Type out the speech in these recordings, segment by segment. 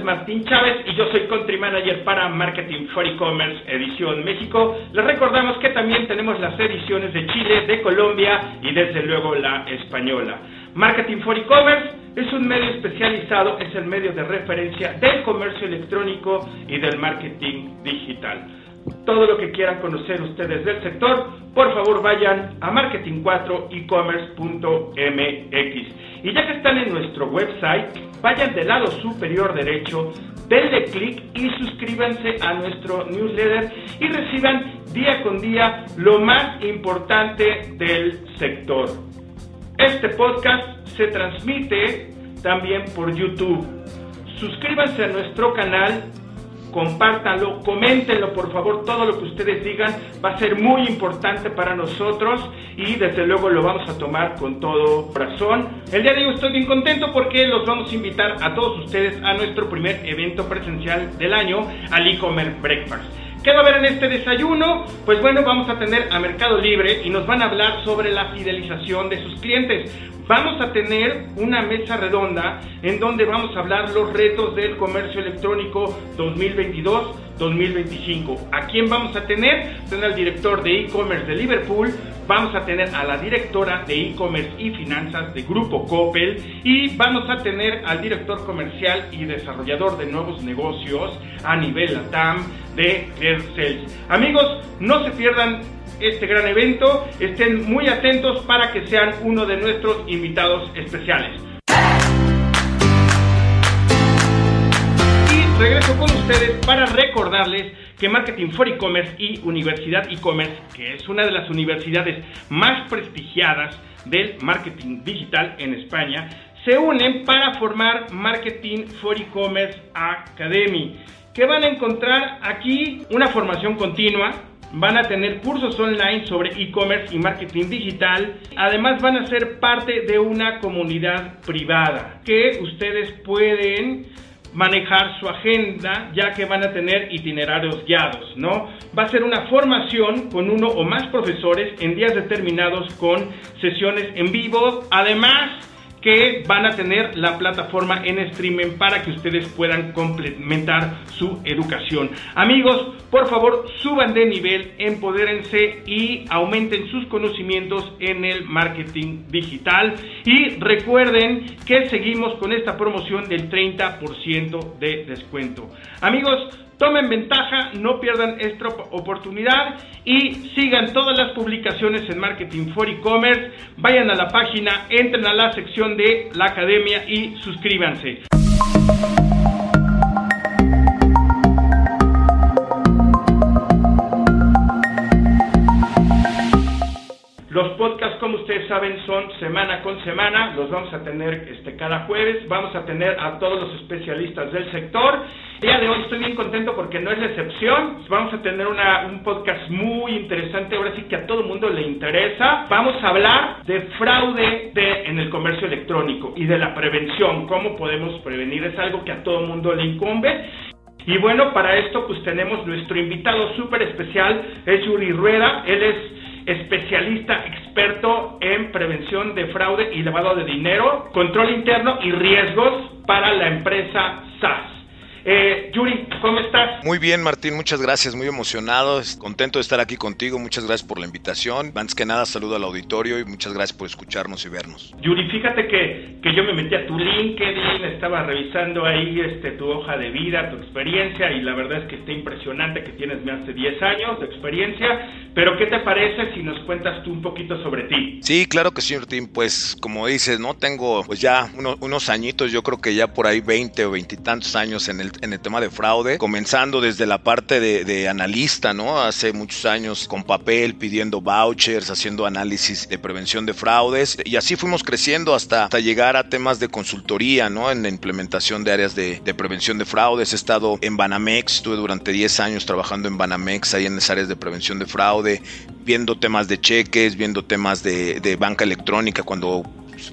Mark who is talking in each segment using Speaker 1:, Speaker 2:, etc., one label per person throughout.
Speaker 1: es Martín Chávez y yo soy Country Manager para Marketing for E-Commerce Edición México. Les recordamos que también tenemos las ediciones de Chile, de Colombia y desde luego la española. Marketing for E-Commerce es un medio especializado, es el medio de referencia del comercio electrónico y del marketing digital. Todo lo que quieran conocer ustedes del sector, por favor vayan a marketing4ecommerce.mx. Y ya que están en nuestro website, vayan del lado superior derecho, denle clic y suscríbanse a nuestro newsletter y reciban día con día lo más importante del sector. Este podcast se transmite también por YouTube. Suscríbanse a nuestro canal compártanlo, coméntenlo por favor, todo lo que ustedes digan va a ser muy importante para nosotros y desde luego lo vamos a tomar con todo corazón. El día de hoy estoy bien contento porque los vamos a invitar a todos ustedes a nuestro primer evento presencial del año, al e-commerce breakfast. ¿Qué va a haber en este desayuno? Pues bueno, vamos a tener a Mercado Libre y nos van a hablar sobre la fidelización de sus clientes. Vamos a tener una mesa redonda en donde vamos a hablar los retos del comercio electrónico 2022-2025. ¿A quién vamos a tener? Tener al director de e-commerce de Liverpool, vamos a tener a la directora de e-commerce y finanzas de Grupo Coppel y vamos a tener al director comercial y desarrollador de nuevos negocios a nivel LATAM de AirSales. Amigos, no se pierdan este gran evento. Estén muy atentos para que sean uno de nuestros invitados especiales. Y regreso con ustedes para recordarles que Marketing for E-Commerce y Universidad E-Commerce, que es una de las universidades más prestigiadas del marketing digital en España, se unen para formar Marketing for E-Commerce Academy, que van a encontrar aquí una formación continua van a tener cursos online sobre e-commerce y marketing digital. Además van a ser parte de una comunidad privada que ustedes pueden manejar su agenda ya que van a tener itinerarios guiados, ¿no? Va a ser una formación con uno o más profesores en días determinados con sesiones en vivo. Además, que van a tener la plataforma en streaming para que ustedes puedan complementar su educación. Amigos, por favor, suban de nivel, empodérense y aumenten sus conocimientos en el marketing digital. Y recuerden que seguimos con esta promoción del 30% de descuento. Amigos, Tomen ventaja, no pierdan esta oportunidad y sigan todas las publicaciones en Marketing for E-Commerce. Vayan a la página, entren a la sección de la academia y suscríbanse. Como ustedes saben, son semana con semana. Los vamos a tener este, cada jueves. Vamos a tener a todos los especialistas del sector. El día de hoy estoy bien contento porque no es la excepción. Vamos a tener un podcast muy interesante. Ahora sí que a todo mundo le interesa. Vamos a hablar de fraude de, en el comercio electrónico y de la prevención. ¿Cómo podemos prevenir? Es algo que a todo mundo le incumbe. Y bueno, para esto pues tenemos nuestro invitado súper especial, es Yuri Rueda. Él es especialista experto en prevención de fraude y lavado de dinero, control interno y riesgos para la empresa SAS. Eh, Yuri, ¿cómo estás?
Speaker 2: Muy bien, Martín, muchas gracias, muy emocionado, contento de estar aquí contigo, muchas gracias por la invitación. Antes que nada, saludo al auditorio y muchas gracias por escucharnos y vernos.
Speaker 1: Yuri, fíjate que, que yo me metí a tu LinkedIn, estaba revisando ahí este, tu hoja de vida, tu experiencia, y la verdad es que está impresionante que tienes más de 10 años de experiencia, pero ¿qué te parece si nos cuentas tú un poquito sobre ti?
Speaker 2: Sí, claro que sí, Martín, pues como dices, ¿no? Tengo pues ya unos añitos, yo creo que ya por ahí 20 o 20 y tantos años en el en el tema de fraude, comenzando desde la parte de, analista, ¿no? Hace muchos años con papel, pidiendo vouchers, haciendo análisis de prevención de fraudes y así fuimos creciendo hasta, hasta llegar a temas de consultoría, ¿no? En la implementación de áreas de, prevención de fraudes. He estado en Banamex, estuve durante 10 años trabajando en Banamex, ahí en las áreas de prevención de fraude, viendo temas de cheques, viendo temas de, banca electrónica cuando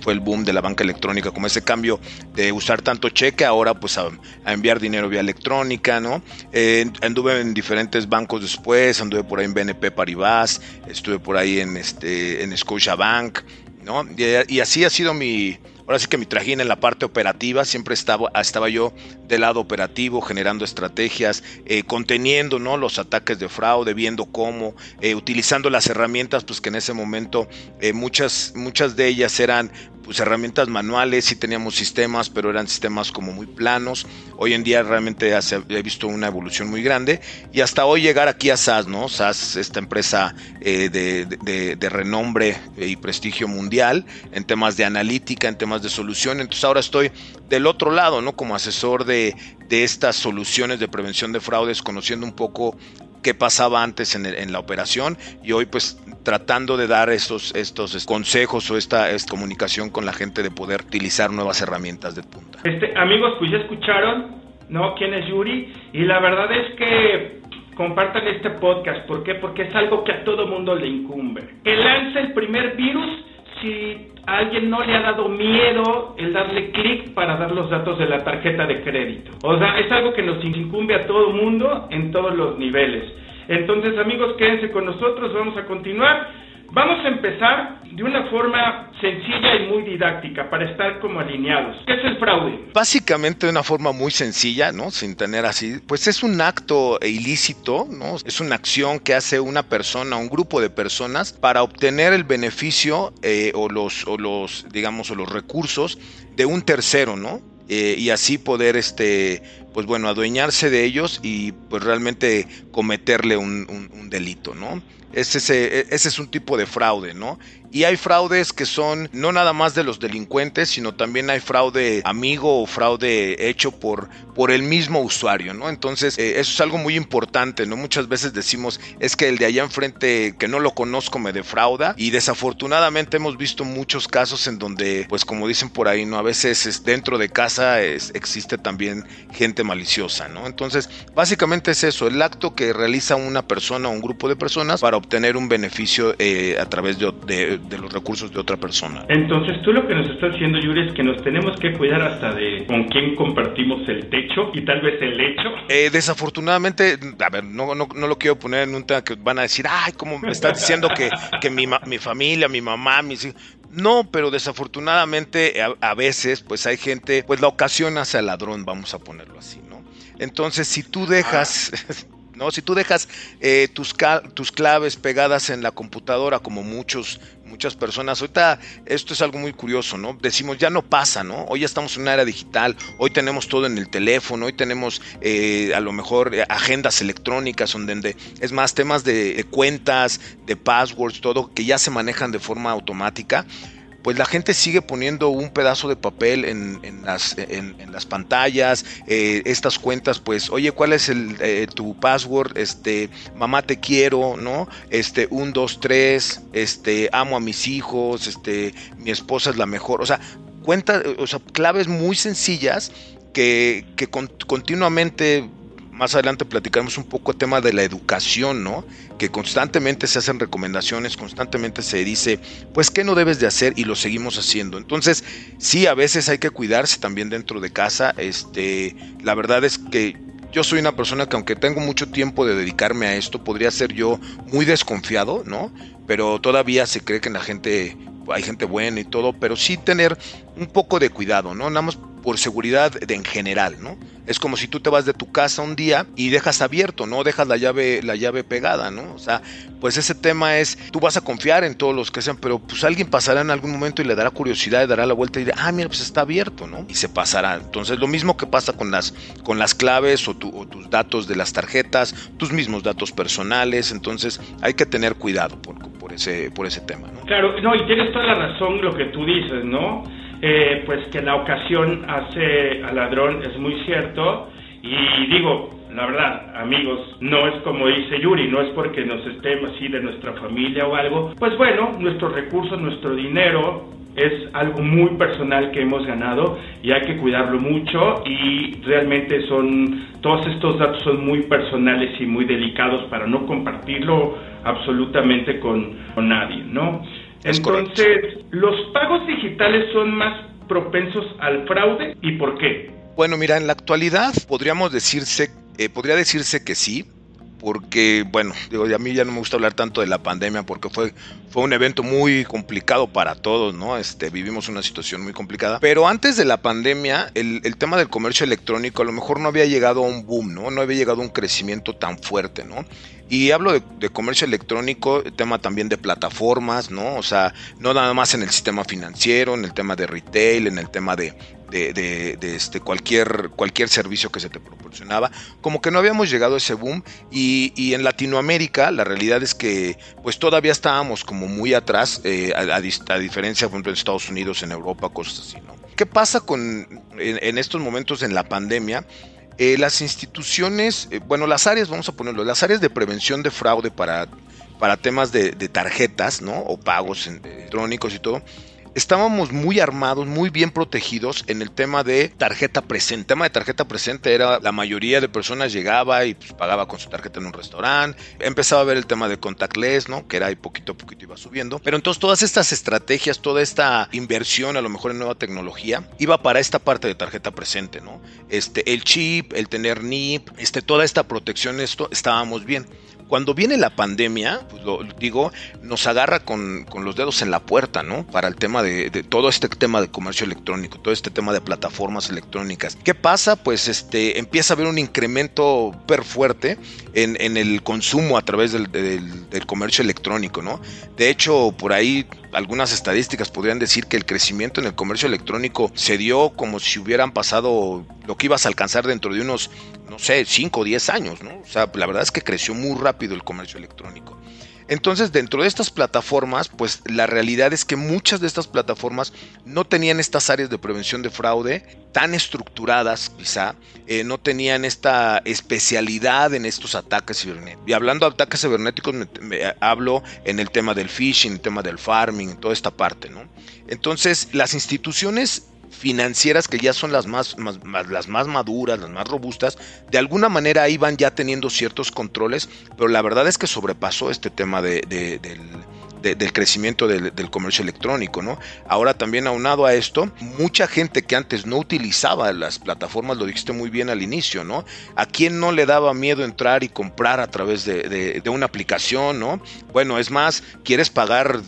Speaker 2: fue el boom de la banca electrónica, como ese cambio de usar tanto cheque ahora pues a, enviar dinero vía electrónica, ¿no? Eh, anduve en diferentes bancos después, anduve por ahí en BNP Paribas, estuve por ahí en, este, en Scotiabank, ¿no? y así ha sido mi, ahora sí que mi trajín en la parte operativa, siempre estaba, estaba yo del lado operativo, generando estrategias, eh, conteniendo ¿no? los ataques de fraude, viendo cómo, eh, utilizando las herramientas, pues que en ese momento eh, muchas, muchas de ellas eran pues, herramientas manuales, sí teníamos sistemas, pero eran sistemas como muy planos. Hoy en día realmente he visto una evolución muy grande y hasta hoy llegar aquí a SAS, ¿no? SAS, esta empresa eh, de, renombre y prestigio mundial en temas de analítica, en temas de solución. Entonces ahora estoy del otro lado, ¿no? Como asesor de estas soluciones de prevención de fraudes, conociendo un poco qué pasaba antes en, la operación y hoy pues tratando de dar estos, estos consejos o esta, comunicación con la gente de poder utilizar nuevas herramientas de punta.
Speaker 1: Este, amigos, pues ya escucharon, ¿no? ¿Quién es Yuri? Y la verdad es que compartan este podcast. ¿Por qué? Porque es algo que a todo mundo le incumbe. Que lance el primer virus si a alguien no le ha dado miedo el darle clic para dar los datos de la tarjeta de crédito. O sea, es algo que nos incumbe a todo mundo en todos los niveles. Entonces, amigos, quédense con nosotros, vamos a continuar. Vamos a empezar de una forma sencilla y muy didáctica para estar como alineados. ¿Qué es el fraude?
Speaker 2: Básicamente de una forma muy sencilla, ¿no? Sin tener así, pues es un acto ilícito, ¿no? Es una acción que hace una persona, un grupo de personas para obtener el beneficio eh, o los, o los, digamos, o los recursos de un tercero, ¿no? Eh, y así poder, este, pues bueno, adueñarse de ellos y pues realmente cometerle un, un delito, ¿no? Ese, ese, es un tipo de fraude, ¿no? Y hay fraudes que son no nada más de los delincuentes, sino también hay fraude amigo o fraude hecho por, por el mismo usuario, ¿no? Entonces, eh, eso es algo muy importante, ¿no? Muchas veces decimos, es que el de allá enfrente que no lo conozco me defrauda y desafortunadamente hemos visto muchos casos en donde, pues como dicen por ahí, ¿no? A veces dentro de casa existe también gente maliciosa, ¿no? Entonces, básicamente es eso, el acto que realiza una persona o un grupo de personas para obtener un beneficio eh, a través de, los recursos de otra persona.
Speaker 1: Entonces tú lo que nos estás diciendo, Yuri, es que nos tenemos que cuidar hasta de con quién compartimos el techo y tal vez el lecho.
Speaker 2: Eh, desafortunadamente, a ver, no, no, no, lo quiero poner en un tema que van a decir, ay, ¿cómo me estás diciendo que, que mi, mi familia, mi mamá, mis hijos... No, pero desafortunadamente a, a, veces pues hay gente, pues la ocasión hace al ladrón, vamos a ponerlo así, ¿no? Entonces si tú dejas... Ah. ¿no? Si tú dejas eh, tus, tus claves pegadas en la computadora, como muchos, muchas personas, ahorita esto es algo muy curioso, ¿no? Decimos, ya no pasa, ¿no? Hoy ya estamos en una era digital, hoy tenemos todo en el teléfono, hoy tenemos eh, a lo mejor eh, agendas electrónicas, donde es más temas de cuentas, de passwords, todo, que ya se manejan de forma automática pues la gente sigue poniendo un pedazo de papel en, las, en, las, pantallas, eh, estas cuentas, pues, oye, ¿cuál es el, eh, tu password? Este, mamá te quiero, ¿no? Este, un, dos, tres, este, amo a mis hijos, este, mi esposa es la mejor, o sea, cuentas, o sea, claves muy sencillas que, que continuamente más adelante platicaremos un poco el tema de la educación, ¿no? Que constantemente se hacen recomendaciones, constantemente se dice, pues, ¿qué no debes de hacer? Y lo seguimos haciendo. Entonces, sí, a veces hay que cuidarse también dentro de casa. Este, la verdad es que yo soy una persona que aunque tengo mucho tiempo de dedicarme a esto, podría ser yo muy desconfiado, ¿no? Pero todavía se cree que la gente, hay gente buena y todo, pero sí tener un poco de cuidado, ¿no? Nada más por seguridad en general, ¿no? Es como si tú te vas de tu casa un día y dejas abierto, no dejas la llave, la llave pegada, ¿no? O sea, pues ese tema es, tú vas a confiar en todos los que sean, pero pues alguien pasará en algún momento y le dará curiosidad y dará la vuelta y dirá, ah, mira, pues está abierto, ¿no? Y se pasará. Entonces, lo mismo que pasa con las, con las claves o, tus datos de las tarjetas, tus mismos datos personales, entonces hay que tener cuidado por, por, ese, por ese tema, ¿no?
Speaker 1: Claro, no, y tienes toda la razón lo que tú dices, ¿no? Eh, pues que la ocasión hace al ladrón es muy cierto. Y digo, la verdad, amigos, no es como dice Yuri, no es porque nos estemos así de nuestra familia o algo, pues bueno, nuestros recursos, nuestro dinero es algo muy personal que hemos ganado y hay que cuidarlo mucho. Y realmente son, todos estos datos son muy personales y muy delicados para no compartirlo absolutamente con, con nadie, ¿no? Entonces, ¿los pagos digitales son más propensos al fraude y por qué?
Speaker 2: Bueno, mira, en la actualidad podríamos decirse, eh, podría decirse que sí, porque, bueno, digo, a mí ya no me gusta hablar tanto de la pandemia porque fue, fue un evento muy complicado para todos, ¿no? Este, vivimos una situación muy complicada. Pero antes de la pandemia, el, el tema del comercio electrónico a lo mejor no había llegado a un boom, ¿no? No había llegado a un crecimiento tan fuerte, ¿no? Y hablo de, comercio electrónico, el tema también de plataformas, ¿no? O sea, no nada más en el sistema financiero, en el tema de retail, en el tema de, de, este, cualquier, cualquier servicio que se te proporcionaba. Como que no habíamos llegado a ese boom y, en Latinoamérica la realidad es que pues todavía estábamos como muy atrás, eh, a, diferencia, por ejemplo, en Estados Unidos, en Europa, cosas así, ¿no? ¿Qué pasa con en, en estos momentos en la pandemia? Eh, las instituciones, eh, bueno, las áreas, vamos a ponerlo, las áreas de prevención de fraude para, para temas de, de tarjetas, ¿no? O pagos electrónicos y todo, estábamos muy armados, muy bien protegidos en el tema de tarjeta presente. El tema de tarjeta presente era la mayoría de personas llegaba y pues, pagaba con su tarjeta en un restaurante. Empezaba a ver el tema de contactless, ¿no? Que era ahí poquito a poquito iba subiendo. Pero entonces todas estas estrategias, toda esta inversión a lo mejor en nueva tecnología iba para esta parte de tarjeta presente, ¿no? Este, el chip, el tener NIP, este, toda esta protección, esto estábamos bien. Cuando viene la pandemia, pues lo, digo, nos agarra con, los dedos en la puerta, ¿no? Para el tema de, todo este tema de comercio electrónico, todo este tema de plataformas electrónicas. ¿Qué pasa? Pues este empieza a haber un incremento súper fuerte en, el consumo a través del, del comercio electrónico, ¿no? De hecho, por ahí algunas estadísticas podrían decir que el crecimiento en el comercio electrónico se dio como si hubieran pasado lo que ibas a alcanzar dentro de unos no sé, 5 o 10 años, ¿no? O sea, la verdad es que creció muy rápido el comercio electrónico. Entonces, dentro de estas plataformas, pues la realidad es que muchas de estas plataformas no tenían estas áreas de prevención de fraude tan estructuradas, quizá, eh, no tenían esta especialidad en estos ataques cibernéticos. Y hablando de ataques cibernéticos, me, hablo en el tema del phishing, el tema del farming, toda esta parte, ¿no? Entonces, las instituciones financieras que ya son las más, las más maduras, las más robustas, de alguna manera iban ya teniendo ciertos controles, pero la verdad es que sobrepasó este tema de, del, crecimiento del, comercio electrónico, ¿no? Ahora también aunado a esto, mucha gente que antes no utilizaba las plataformas, lo dijiste muy bien al inicio, ¿no? ¿A quién no le daba miedo entrar y comprar a través de, de una aplicación, ¿no? Bueno, es más, quieres pagar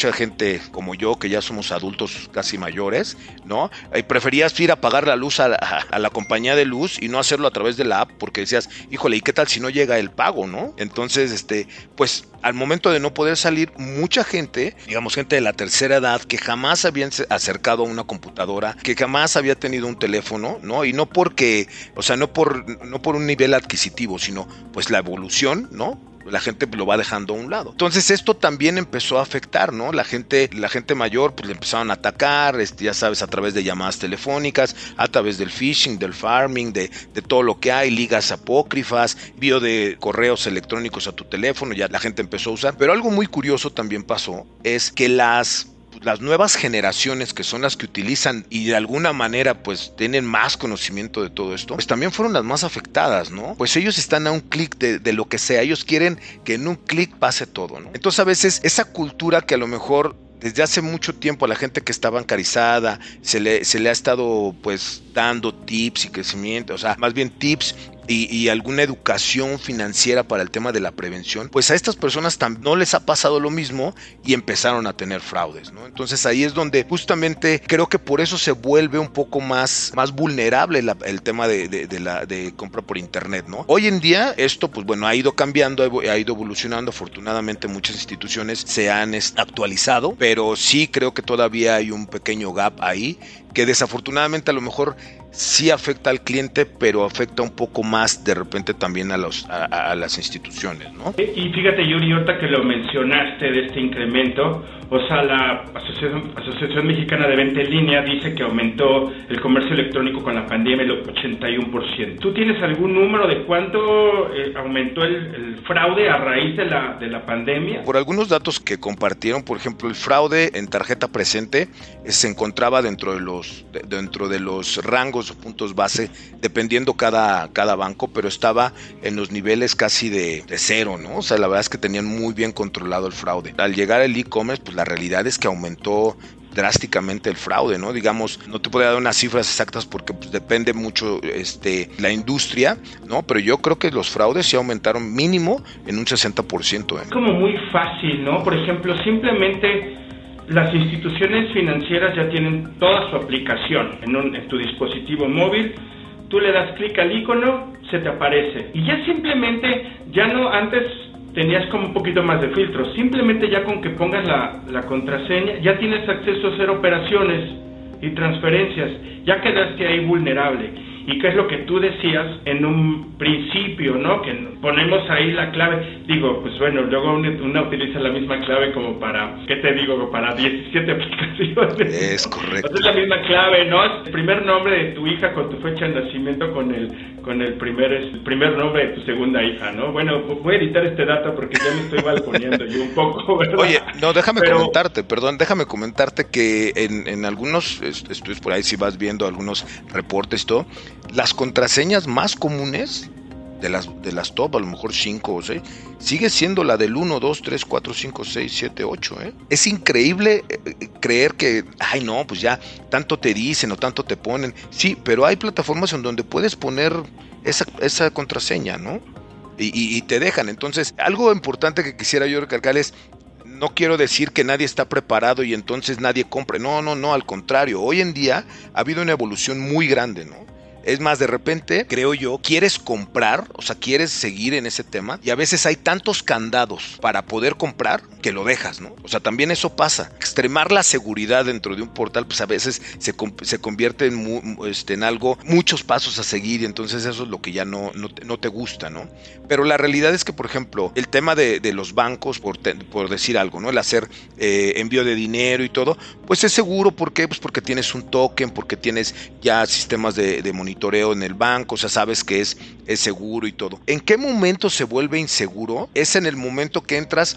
Speaker 2: mucha gente como yo, que ya somos adultos casi mayores, ¿no? Y preferías ir a pagar la luz a la, compañía de luz y no hacerlo a través de la app porque decías, híjole, ¿y qué tal si no llega el pago, no? Entonces, este, pues al momento de no poder salir, mucha gente, digamos gente de la tercera edad, que jamás habían acercado a una computadora, que jamás había tenido un teléfono, ¿no? Y no porque, o sea, no por, no por un nivel adquisitivo, sino pues la evolución, ¿no? La gente lo va dejando a un lado. Entonces esto también empezó a afectar, ¿no? La gente, la gente mayor pues le empezaron a atacar, ya sabes, a través de llamadas telefónicas, a través del phishing, del farming, de, de todo lo que hay, ligas apócrifas, envío de correos electrónicos a tu teléfono, ya la gente empezó a usar. Pero algo muy curioso también pasó es que las las nuevas generaciones que son las que utilizan y de alguna manera pues tienen más conocimiento de todo esto, pues también fueron las más afectadas, ¿no? Pues ellos están a un clic de, lo que sea, ellos quieren que en un clic pase todo, ¿no? Entonces a veces esa cultura que a lo mejor desde hace mucho tiempo a la gente que está bancarizada se le, se le ha estado pues dando tips y crecimiento, o sea, más bien tips y, alguna educación financiera para el tema de la prevención, pues a estas personas no les ha pasado lo mismo y empezaron a tener fraudes, ¿no? Entonces ahí es donde justamente creo que por eso se vuelve un poco más, más vulnerable el tema de, la de compra por internet, ¿no? Hoy en día esto, pues bueno, ha ido cambiando, ha ido evolucionando, afortunadamente muchas instituciones se han actualizado, pero sí creo que todavía hay un pequeño gap ahí que desafortunadamente a lo mejor sí afecta al cliente, pero afecta un poco más de repente también a, los, a, las instituciones, ¿no?
Speaker 1: Y fíjate, Yuri, ahorita que lo mencionaste de este incremento, o sea, la Asociación, Mexicana de Venta en Línea dice que aumentó el comercio electrónico con la pandemia el 81%. ¿Tú tienes algún número de cuánto eh, aumentó el, fraude a raíz de la, de la pandemia?
Speaker 2: Por algunos datos que compartieron, por ejemplo, el fraude en tarjeta presente eh, se encontraba dentro de los, dentro de los rangos o puntos base, dependiendo cada, cada banco, pero estaba en los niveles casi de, de cero, ¿no? O sea, la verdad es que tenían muy bien controlado el fraude. Al llegar el e-commerce, pues la realidad es que aumentó drásticamente el fraude, ¿no? Digamos, no te puedo dar unas cifras exactas porque pues, depende mucho este, la industria, ¿no? Pero yo creo que los fraudes sí aumentaron mínimo en un 60%. ¿eh?
Speaker 1: Es como muy fácil, ¿no? Por ejemplo, simplemente las instituciones financieras ya tienen toda su aplicación en, en tu dispositivo móvil. Tú le das clic al icono, se te aparece. Y ya simplemente, ya no antes tenías como un poquito más de filtro. Simplemente ya con que pongas la, la contraseña, ya tienes acceso a hacer operaciones y transferencias. Ya quedaste ahí vulnerable y qué es lo que tú decías en un principio, ¿no? Que ponemos ahí la clave, digo, pues bueno, luego una, utiliza la misma clave como para, ¿qué te digo? Para 17 aplicaciones.
Speaker 2: Es correcto.
Speaker 1: es la misma clave, ¿no? El primer nombre de tu hija con tu fecha de nacimiento con el con el primer el primer nombre de tu segunda hija, ¿no? Bueno, voy a editar este dato porque ya me estoy balconeando yo un poco, ¿verdad?
Speaker 2: Oye, no, déjame comentarte, perdón, déjame comentarte que en, en algunos estudios por ahí si vas viendo algunos reportes y todo, las contraseñas más comunes de las, de las top, a lo mejor 5 o 6, sigue siendo la del 1, 2, 3, 4, 5, 6, 7, 8. Es increíble eh, creer que, ay no, pues ya tanto te dicen o tanto te ponen. Sí, pero hay plataformas en donde puedes poner esa, esa contraseña, ¿no? Y, y, te dejan. Entonces, algo importante que quisiera yo recalcar es, no quiero decir que nadie está preparado y entonces nadie compre. No, no, no, al contrario. Hoy en día ha habido una evolución muy grande, ¿no? Es más, de repente, creo yo, quieres comprar, o sea, quieres seguir en ese tema y a veces hay tantos candados para poder comprar que lo dejas, ¿no? O sea, también eso pasa. Extremar la seguridad dentro de un portal, pues a veces se, se convierte en, este, en, algo, muchos pasos a seguir y entonces eso es lo que ya no, no, te gusta, ¿no? Pero la realidad es que, por ejemplo, el tema de, los bancos, por, por, decir algo, ¿no? El hacer eh, envío de dinero y todo, pues es seguro, ¿por qué? Pues porque tienes un token, porque tienes ya sistemas de, de monitoreo en el banco, o sea, sabes que es, es seguro y todo. ¿En qué momento se vuelve inseguro? Es en el momento que entras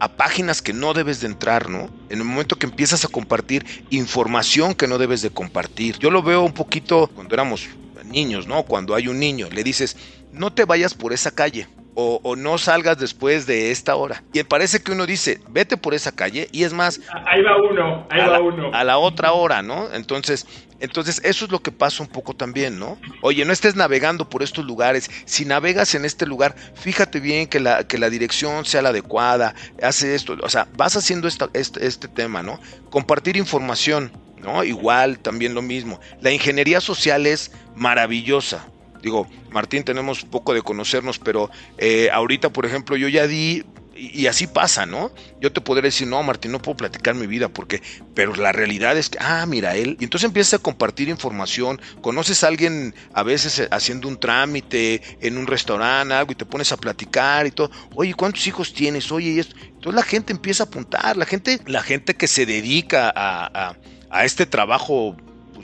Speaker 2: a páginas que no debes de entrar, ¿no? En el momento que empiezas a compartir información que no debes de compartir. Yo lo veo un poquito cuando éramos niños, ¿no? Cuando hay un niño, le dices, no te vayas por esa calle. O, no salgas después de esta hora. Y parece que uno dice, vete por esa calle y es más...
Speaker 1: Ahí va uno, ahí va uno.
Speaker 2: A la otra hora, ¿no? Entonces, entonces, eso es lo que pasa un poco también, ¿no? Oye, no estés navegando por estos lugares. Si navegas en este lugar, fíjate bien que la, que la dirección sea la adecuada, hace esto, o sea, vas haciendo este, este tema, ¿no? Compartir información, ¿no? Igual, también lo mismo. La ingeniería social es maravillosa. Digo, Martín, tenemos poco de conocernos, pero eh, ahorita, por ejemplo, yo ya di y, así pasa, ¿no? Yo te podría decir, no, Martín, no puedo platicar mi vida porque, pero la realidad es que, ah, mira, él, y entonces empiezas a compartir información, conoces a alguien a veces eh, haciendo un trámite en un restaurante, algo, y te pones a platicar y todo, oye, ¿cuántos hijos tienes? Oye, y esto. Entonces la gente empieza a apuntar, la gente, la gente que se dedica a, a este trabajo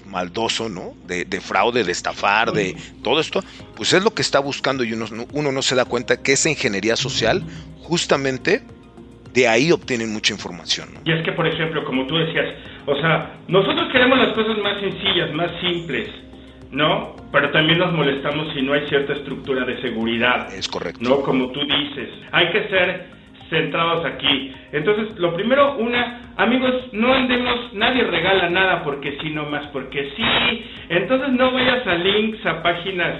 Speaker 2: maldoso, ¿no? De, fraude, de estafar, de todo esto, pues es lo que está buscando y uno, uno no se da cuenta que esa ingeniería social justamente de ahí obtienen mucha información.
Speaker 1: Y es que, por ejemplo, como tú decías, o sea, nosotros queremos las cosas más sencillas, más simples, ¿no? Pero también nos molestamos si no hay cierta estructura de seguridad.
Speaker 2: Es correcto.
Speaker 1: ¿No? Como tú dices, hay que ser centrados aquí. Entonces, lo primero, una, amigos, no andemos, nadie regala nada porque sí, no más porque sí. Entonces, no vayas a links, a páginas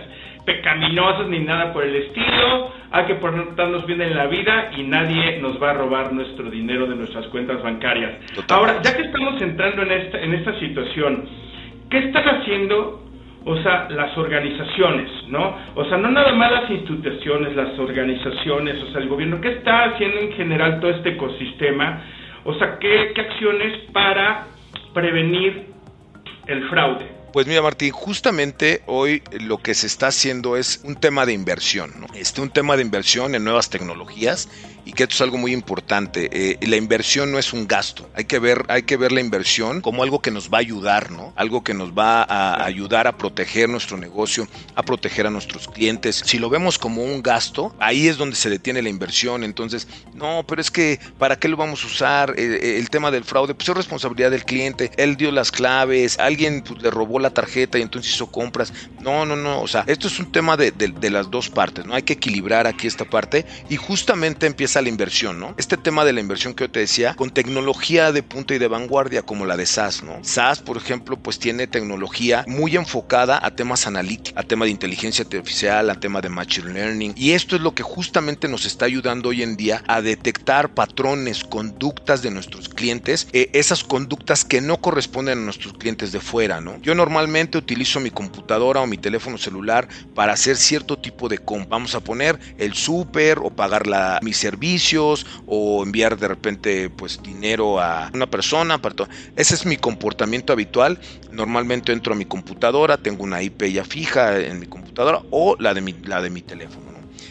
Speaker 1: pecaminosas ni nada por el estilo. Hay que portarnos bien en la vida y nadie nos va a robar nuestro dinero de nuestras cuentas bancarias. Ahora, ya que estamos entrando en esta, en esta situación, ¿qué están haciendo o sea, las organizaciones, ¿no? O sea, no nada más las instituciones, las organizaciones, o sea, el gobierno, ¿qué está haciendo en general todo este ecosistema? O sea, ¿qué, qué acciones para prevenir el fraude?
Speaker 2: Pues mira Martín, justamente hoy lo que se está haciendo es un tema de inversión, ¿no? Este, un tema de inversión en nuevas tecnologías y que esto es algo muy importante. Eh, la inversión no es un gasto. Hay que ver, hay que ver la inversión como algo que nos va a ayudar, ¿no? Algo que nos va a ayudar a proteger nuestro negocio, a proteger a nuestros clientes. Si lo vemos como un gasto, ahí es donde se detiene la inversión. Entonces, no, pero es que ¿para qué lo vamos a usar? Eh, eh, el tema del fraude, pues es responsabilidad del cliente. Él dio las claves, alguien pues, le robó la tarjeta y entonces hizo compras. No, no, no, o sea, esto es un tema de, las dos partes, ¿no? Hay que equilibrar aquí esta parte y justamente empieza la inversión, ¿no? Este tema de la inversión que yo te decía, con tecnología de punta y de vanguardia como la de SAS, ¿no? SAS, por ejemplo, pues tiene tecnología muy enfocada a temas analíticos, a tema de inteligencia artificial, a tema de machine learning y esto es lo que justamente nos está ayudando hoy en día a detectar patrones, conductas de nuestros clientes, eh, esas conductas que no corresponden a nuestros clientes de fuera, ¿no? Yo normalmente utilizo mi computadora o mi teléfono celular para hacer cierto tipo de compra. Vamos a poner el súper o pagar la, mis servicios o enviar de repente pues dinero a una persona. Ese es mi comportamiento habitual. Normalmente entro a mi computadora, tengo una IP ya fija en mi computadora o la de mi, la de mi teléfono.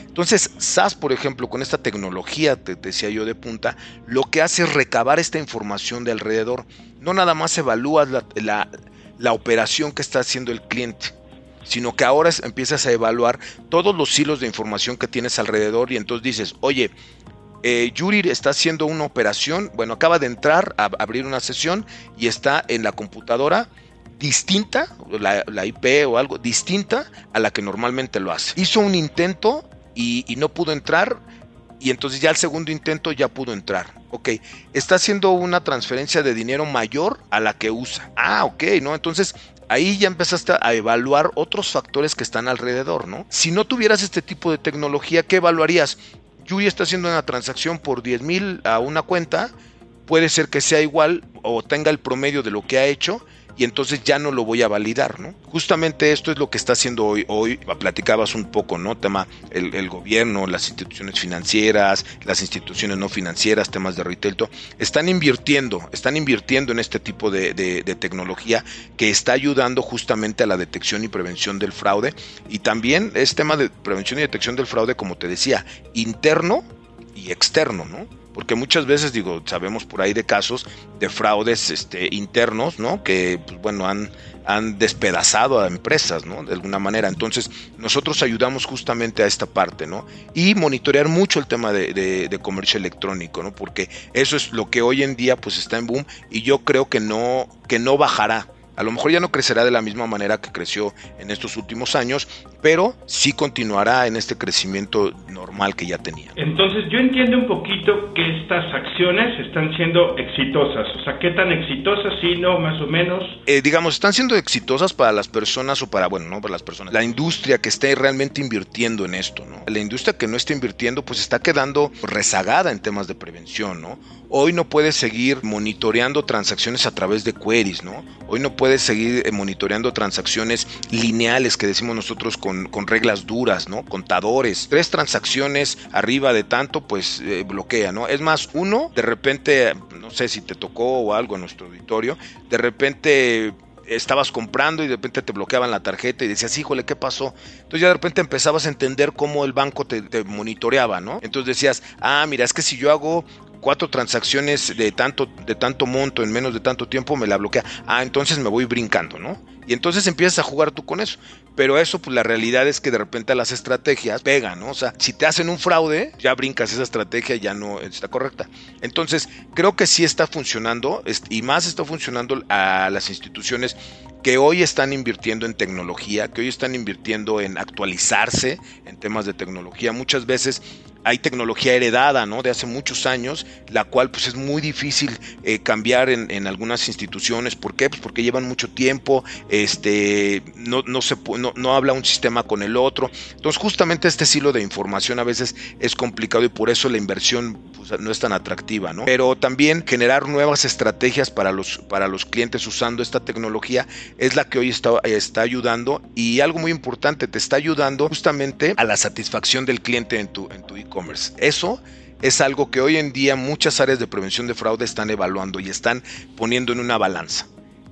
Speaker 2: Entonces, SAS, por ejemplo, con esta tecnología, te, decía yo de punta, lo que hace es recabar esta información de alrededor. No nada más evalúas la, la operación que está haciendo el cliente, sino que ahora empiezas a evaluar todos los hilos de información que tienes alrededor y entonces dices, oye, eh, Yuri está haciendo una operación, bueno, acaba de entrar a abrir una sesión y está en la computadora distinta, la, la, IP o algo distinta a la que normalmente lo hace. Hizo un intento y, no pudo entrar y entonces ya el segundo intento ya pudo entrar. Ok, está haciendo una transferencia de dinero mayor a la que usa. Ah, ok, ¿no? Entonces ahí ya empezaste a evaluar otros factores que están alrededor, ¿no? Si no tuvieras este tipo de tecnología, ¿qué evaluarías? Yuri está haciendo una transacción por 10 mil a una cuenta, puede ser que sea igual o tenga el promedio de lo que ha hecho y entonces ya no lo voy a validar, ¿no? Justamente esto es lo que está haciendo hoy. Hoy platicabas un poco, ¿no? Tema el, gobierno, las instituciones financieras, las instituciones no financieras, temas de retail, están invirtiendo, están invirtiendo en este tipo de, de tecnología que está ayudando justamente a la detección y prevención del fraude y también es tema de prevención y detección del fraude, como te decía, interno y externo, ¿no? Porque muchas veces digo, sabemos por ahí de casos de fraudes este, internos, ¿no? Que, pues, bueno, han, han despedazado a empresas, ¿no? De alguna manera. Entonces, nosotros ayudamos justamente a esta parte, ¿no? Y monitorear mucho el tema de, de, comercio electrónico, ¿no? Porque eso es lo que hoy en día, pues, está en boom y yo creo que no, que no bajará a lo mejor ya no crecerá de la misma manera que creció en estos últimos años, pero sí continuará en este crecimiento normal que ya tenía.
Speaker 1: Entonces yo entiendo un poquito que estas acciones están siendo exitosas. O sea, ¿qué tan exitosas? Sí, no, más o menos.
Speaker 2: Eh, digamos, están siendo exitosas para las personas o para, bueno, no para las personas, la industria que esté realmente invirtiendo en esto, ¿no? La industria que no está invirtiendo, pues está quedando rezagada en temas de prevención, ¿no? Hoy no puedes seguir monitoreando transacciones a través de queries, ¿no? Hoy no puedes seguir eh, monitoreando transacciones lineales que decimos nosotros con, reglas duras, ¿no? Contadores. Tres transacciones arriba de tanto, pues eh, bloquea, ¿no? Es más, uno, de repente, no sé si te tocó o algo en nuestro auditorio, de repente estabas comprando y de repente te bloqueaban la tarjeta y decías, híjole, ¿qué pasó? Entonces ya de repente empezabas a entender cómo el banco te, monitoreaba, ¿no? Entonces decías, ah, mira, es que si yo hago cuatro transacciones de tanto, de tanto monto en menos de tanto tiempo, me la bloquea. Ah, entonces me voy brincando, ¿no? Y entonces empiezas a jugar tú con eso. Pero eso, pues la realidad es que de repente las estrategias pegan, ¿no? O sea, si te hacen un fraude, ya brincas esa estrategia, ya no está correcta. Entonces, creo que sí está funcionando y más está funcionando a las instituciones que hoy están invirtiendo en tecnología, que hoy están invirtiendo en actualizarse en temas de tecnología. Muchas veces hay tecnología heredada, ¿no? De hace muchos años, la cual pues es muy difícil eh, cambiar en, algunas instituciones. ¿Por qué? Pues porque llevan mucho tiempo, este, no, no, se, no, no habla un sistema con el otro. Entonces justamente este estilo de información a veces es complicado y por eso la inversión pues, no es tan atractiva, ¿no? Pero también generar nuevas estrategias para los, para los clientes usando esta tecnología es la que hoy está, está ayudando y algo muy importante, te está ayudando justamente a la satisfacción del cliente en tu, en tu. Eso es algo que hoy en día muchas áreas de prevención de fraude están evaluando y están poniendo en una balanza.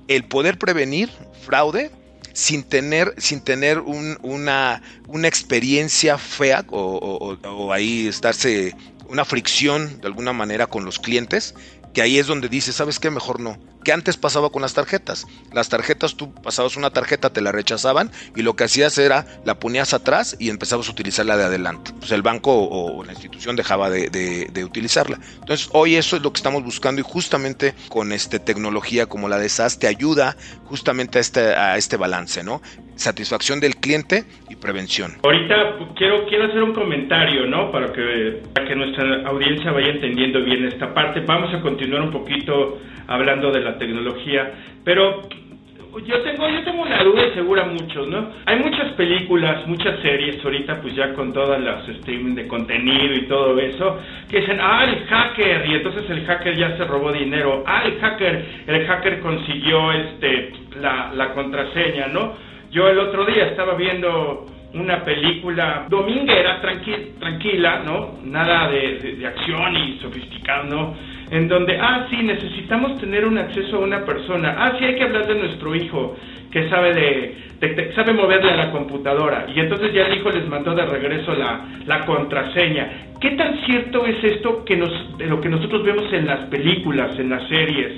Speaker 2: El poder prevenir fraude sin tener, sin tener una, una experiencia fea o, o, ahí estarse una fricción de alguna manera con los clientes, que ahí es donde dice, ¿sabes qué? Mejor no que antes pasaba con las tarjetas. Las tarjetas, tú pasabas una tarjeta, te la rechazaban y lo que hacías era la ponías atrás y empezabas a utilizarla de adelante. Pues el banco o, la institución dejaba de, utilizarla. Entonces hoy eso es lo que estamos buscando y justamente con este tecnología como la de SAS te ayuda justamente a este, a este balance, ¿no? Satisfacción del cliente y prevención.
Speaker 1: Ahorita quiero, quiero hacer un comentario, ¿no? Para que, para que nuestra audiencia vaya entendiendo bien esta parte. Vamos a continuar un poquito hablando de la tecnología, pero yo tengo, yo tengo una duda y segura muchos, ¿no? Hay muchas películas, muchas series ahorita, pues ya con todas las streaming de contenido y todo eso, que dicen, ah, el hacker, y entonces el hacker ya se robó dinero, ah, el hacker, el hacker consiguió este la, la contraseña, ¿no? Yo el otro día estaba viendo una película dominguera, tranquila, ¿no? Nada de, acción y sofisticado, ¿no? En donde, ah, sí, necesitamos tener un acceso a una persona. Ah, sí, hay que hablar de nuestro hijo, que sabe de, sabe moverle a la computadora. Y entonces ya el hijo les mandó de regreso la, la contraseña. ¿Qué tan cierto es esto que nos, de lo que nosotros vemos en las películas, en las series?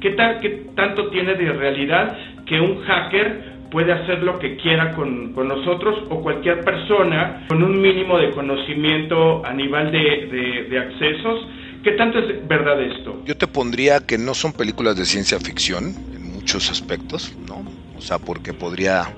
Speaker 1: ¿Qué, tal, qué tanto tiene de realidad que un hacker puede hacer lo que quiera con, nosotros o cualquier persona con un mínimo de conocimiento a nivel de, de, accesos. ¿Qué tanto es verdad esto?
Speaker 2: Yo te pondría que no son películas de ciencia ficción en muchos aspectos, ¿no? O sea, porque podría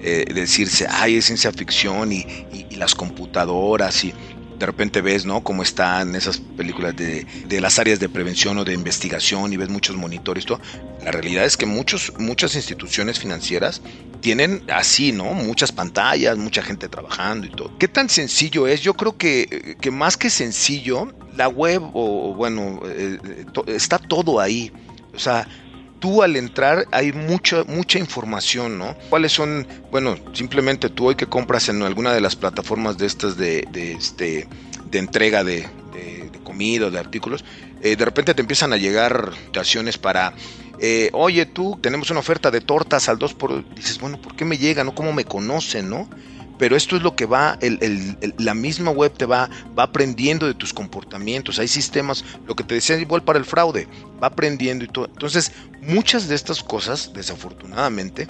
Speaker 2: eh, decirse, ay, es ciencia ficción y, y, las computadoras y de repente ves, ¿no? Cómo están esas películas de, de, las áreas de prevención o de investigación y ves muchos monitores. Todo. La realidad es que muchos, muchas instituciones financieras tienen así, ¿no? Muchas pantallas, mucha gente trabajando y todo. ¿Qué tan sencillo es? Yo creo que, que más que sencillo, la web o, bueno, eh, está todo ahí. O sea, tú al entrar hay mucha, mucha información, ¿no? ¿Cuáles son, bueno, simplemente tú hoy que compras en alguna de las plataformas de estas de, este, de entrega de, comida o de artículos, eh, de repente te empiezan a llegar situaciones para, eh, oye tú, tenemos una oferta de tortas al 2 por... Dices, bueno, ¿por qué me llega, no? ¿Cómo me conocen, no? Pero esto es lo que va, la misma web te va, va aprendiendo de tus comportamientos, hay sistemas, lo que te decía igual para el fraude, va aprendiendo y todo. Entonces, muchas de estas cosas, desafortunadamente,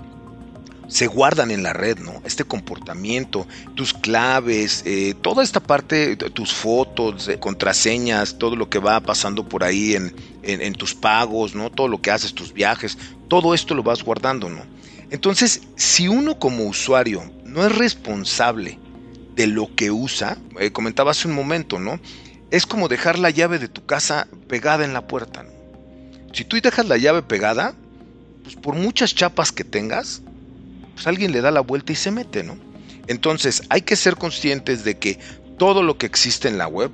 Speaker 2: se guardan en la red, ¿no? Este comportamiento, tus claves, eh, toda esta parte, tus fotos, eh, contraseñas, todo lo que va pasando por ahí en, en, tus pagos, ¿no? Todo lo que haces, tus viajes, todo esto lo vas guardando, ¿no? Entonces, si uno como usuario no es responsable de lo que usa, eh, comentaba hace un momento, ¿no? Es como dejar la llave de tu casa pegada en la puerta. Si tú dejas la llave pegada, pues por muchas chapas que tengas, pues alguien le da la vuelta y se mete, ¿no? Entonces hay que ser conscientes de que todo lo que existe en la web,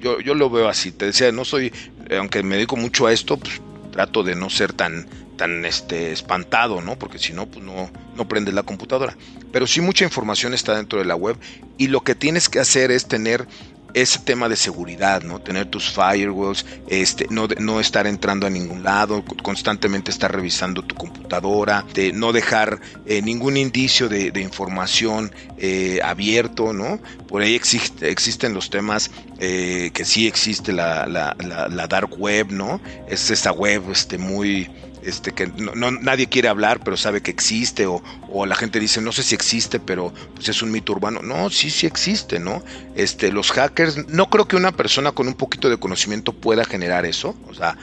Speaker 2: yo, yo lo veo así, te decía, no soy, aunque me dedico mucho a esto, pues trato de no ser tan, tan este, espantado, ¿no? Porque si no, pues no, no prendes la computadora. Pero sí mucha información está dentro de la web y lo que tienes que hacer es tener ese tema de seguridad, ¿no? Tener tus firewalls, este, no, no estar entrando a ningún lado, constantemente estar revisando tu computadora, de no dejar eh, ningún indicio de, información eh, abierto, ¿no? Por ahí existe, existen los temas eh, que sí existe la, la, la, dark web, ¿no? Es esa web este, muy este, que no, nadie quiere hablar, pero sabe que existe, o, la gente dice, no sé si existe, pero pues es un mito urbano. No, sí, sí existe, ¿no? Este, los hackers, no creo que una persona con un poquito de conocimiento pueda generar eso, o sea,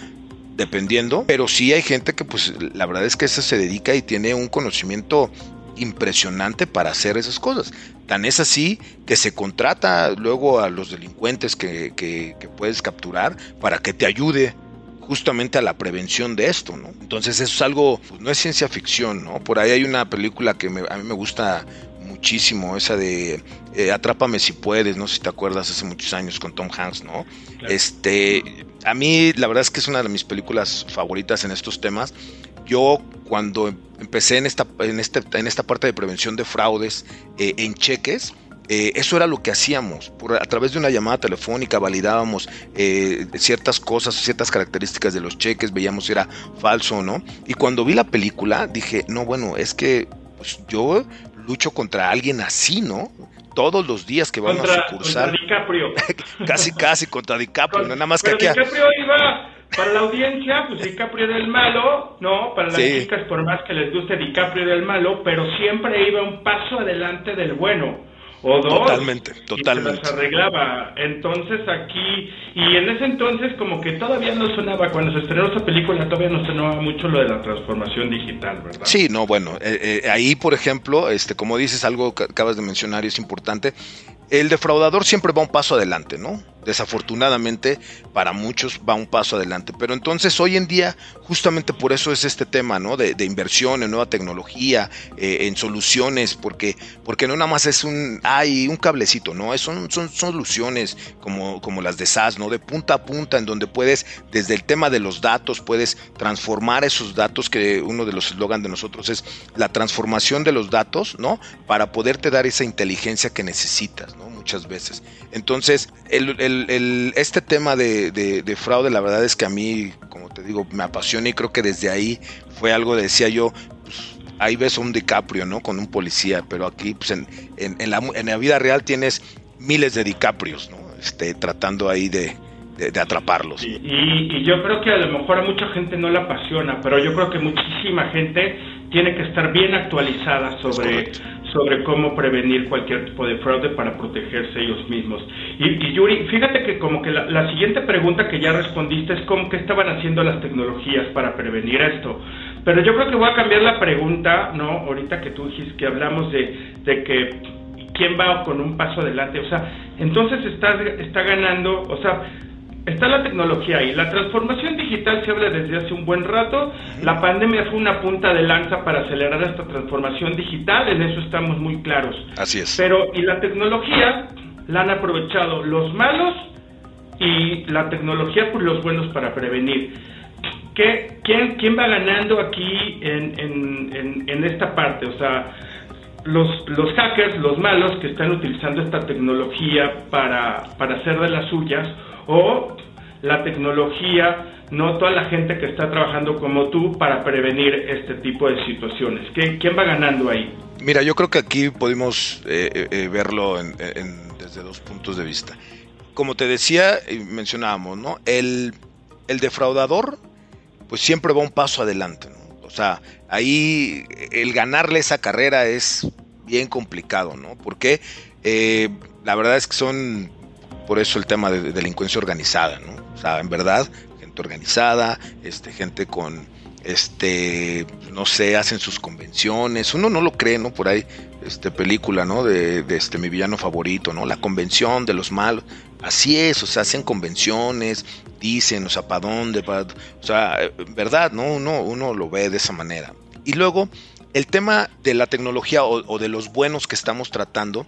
Speaker 2: dependiendo, pero sí hay gente que pues la verdad es que esa se dedica y tiene un conocimiento impresionante para hacer esas cosas. Tan es así que se contrata luego a los delincuentes que, que puedes capturar para que te ayude justamente a la prevención de esto, ¿no? Entonces eso es algo, pues, no es ciencia ficción, ¿no? Por ahí hay una película que a mí me gusta muchísimo, esa de eh, Atrápame si puedes, no sé si te acuerdas, hace muchos años con Tom Hanks, ¿no? Este, a mí la verdad es que es una de mis películas favoritas en estos temas. Yo cuando empecé en esta, en este, en esta parte de prevención de fraudes eh, en cheques, eh, eso era lo que hacíamos. Por, a través de una llamada telefónica validábamos eh, ciertas cosas, ciertas características de los cheques, veíamos si era falso o no. Y cuando vi la película dije, no, bueno, es que pues, yo lucho contra alguien así, ¿no? Todos los días que vamos a sucursal.
Speaker 1: Contra DiCaprio.
Speaker 2: casi, casi contra DiCaprio, nada más que aquí.
Speaker 1: DiCaprio iba para la audiencia, pues DiCaprio era el malo, ¿no? Para las chicas, por más que les guste DiCaprio era el malo, pero siempre iba un paso adelante del bueno o dos.
Speaker 2: Totalmente, totalmente.
Speaker 1: Y se arreglaba. Entonces aquí, y en ese entonces como que todavía no sonaba, cuando se estrenó esa película todavía no sonaba mucho lo de la transformación digital, ¿verdad?
Speaker 2: Sí, no, bueno, eh, eh, ahí por ejemplo, este, como dices, algo que acabas de mencionar y es importante, el defraudador siempre va un paso adelante, ¿no? Desafortunadamente, para muchos va un paso adelante. Pero entonces hoy en día, justamente por eso es este tema, ¿no? De, inversión en nueva tecnología, eh, en soluciones, porque, porque no nada más es un, hay un cablecito, ¿no? Son, son soluciones como, como las de SAS, ¿no? De punta a punta, en donde puedes, desde el tema de los datos, puedes transformar esos datos, que uno de los eslogans de nosotros es la transformación de los datos, ¿no? Para poderte dar esa inteligencia que necesitas, muchas veces. Entonces, el, este tema de, fraude, la verdad es que a mí, como te digo, me apasiona y creo que desde ahí fue algo, decía yo, pues, ahí ves un DiCaprio, ¿no? Con un policía, pero aquí, pues en, en, la, en la vida real tienes miles de DiCaprios, ¿no? Este, tratando ahí de, de, atraparlos.
Speaker 1: Y, y, yo creo que a lo mejor a mucha gente no le apasiona, pero yo creo que muchísima gente tiene que estar bien actualizada sobre, sobre cómo prevenir cualquier tipo de fraude para protegerse ellos mismos. Y, Yuri, fíjate que como que la, siguiente pregunta que ya respondiste es cómo que estaban haciendo las tecnologías para prevenir esto. Pero yo creo que voy a cambiar la pregunta, ¿no? Ahorita que tú dijiste que hablamos de, de que quién va con un paso adelante, o sea, entonces está, está ganando, o sea, está la tecnología ahí. La transformación digital se habla desde hace un buen rato. La pandemia fue una punta de lanza para acelerar esta transformación digital, en eso estamos muy claros.
Speaker 2: Así es.
Speaker 1: Pero, y la tecnología la han aprovechado los malos y la tecnología por los buenos para prevenir. ¿Qué, quién, ¿Quién va ganando aquí en, en, en, esta parte? O sea, los, los hackers, los malos que están utilizando esta tecnología para, para hacer de las suyas, o la tecnología, no toda la gente que está trabajando como tú para prevenir este tipo de situaciones. ¿Quién va ganando ahí?
Speaker 2: Mira, yo creo que aquí podemos eh, eh, verlo desde dos puntos de vista. Como te decía y mencionábamos, ¿no? El, el defraudador, pues siempre va un paso adelante, O sea, ahí el ganarle esa carrera es bien complicado, ¿no? Porque eh, la verdad es que son por eso el tema de, delincuencia organizada, ¿no? O sea, en verdad, gente organizada, este, gente con, este, no sé, hacen sus convenciones, uno no lo cree, ¿no? Por ahí, este, película, ¿no? De, este, mi villano favorito, ¿no? La convención de los malos, así es, o sea, hacen convenciones, dicen, o sea, para dónde, o sea, verdad, ¿no? Uno, uno lo ve de esa manera. Y luego, el tema de la tecnología o de los buenos que estamos tratando,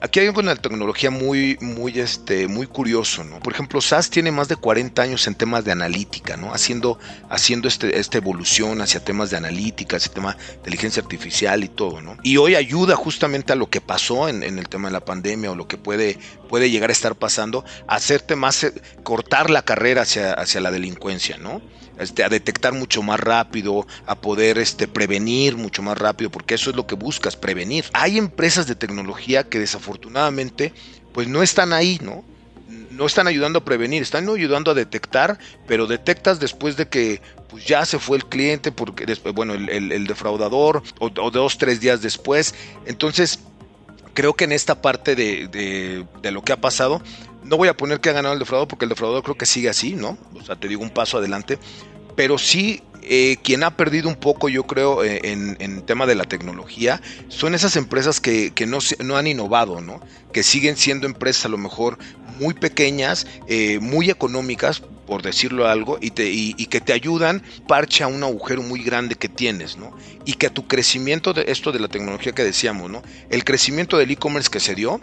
Speaker 2: Aquí hay algo en la tecnología muy, muy, este, muy curioso, ¿no? Por ejemplo, SAS tiene más de 40 años en temas de analítica, ¿no? Haciendo, haciendo este, esta evolución hacia temas de analítica, hacia temas de inteligencia artificial y todo, ¿no? Y hoy ayuda justamente a lo que pasó en, el tema de la pandemia o lo que puede, puede llegar a estar pasando, hacerte más, eh, cortar la carrera hacia, hacia la delincuencia, ¿no? Este, a detectar mucho más rápido, a poder este, prevenir mucho más rápido, porque eso es lo que buscas, prevenir. Hay empresas de tecnología que desafortunadamente pues no están ahí, ¿no? No están ayudando a prevenir, están ayudando a detectar, pero detectas después de que pues ya se fue el cliente, porque después, bueno, el, defraudador, o, dos, tres días después. Entonces, creo que en esta parte de, de, lo que ha pasado, no voy a poner que ha ganado el defraudador, porque el defraudador creo que sigue así, ¿no? O sea, te digo un paso adelante, pero sí eh, quien ha perdido un poco, yo creo, eh, en, tema de la tecnología, son esas empresas que, no, no, han innovado, ¿no? Que siguen siendo empresas a lo mejor muy pequeñas, eh, muy económicas, por decirlo algo, y, te, y, que te ayudan, parcha un agujero muy grande que tienes, ¿no? Y que a tu crecimiento de esto de la tecnología que decíamos, ¿no? El crecimiento del e-commerce que se dio,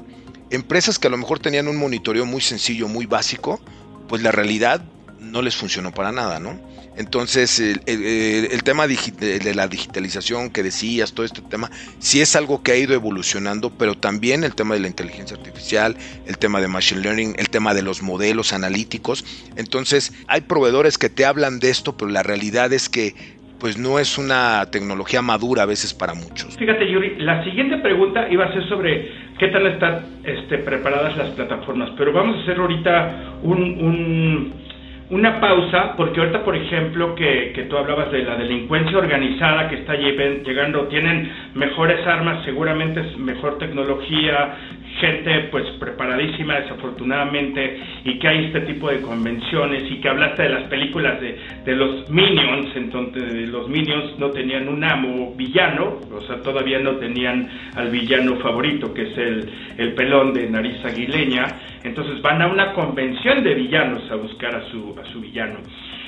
Speaker 2: empresas que a lo mejor tenían un monitoreo muy sencillo, muy básico, pues la realidad no les funcionó para nada, ¿no? Entonces, el, tema de la digitalización que decías, todo este tema, sí es algo que ha ido evolucionando, pero también el tema de la inteligencia artificial, el tema de machine learning, el tema de los modelos analíticos. Entonces, hay proveedores que te hablan de esto, pero la realidad es que pues no es una tecnología madura a veces para muchos.
Speaker 1: Fíjate, Yuri, la siguiente pregunta iba a ser sobre qué tal están este, preparadas las plataformas, pero vamos a hacer ahorita un una pausa, porque ahorita, por ejemplo, que, que tú hablabas de la delincuencia organizada que está llegando, tienen mejores armas, seguramente es mejor tecnología, gente pues preparadísima desafortunadamente y que hay este tipo de convenciones y que hablaste de las películas de, de los Minions, entonces los Minions no tenían un amo villano, o sea, todavía no tenían al villano favorito que es el, el pelón de nariz aguileña, entonces van a una convención de villanos a buscar a su, a su villano.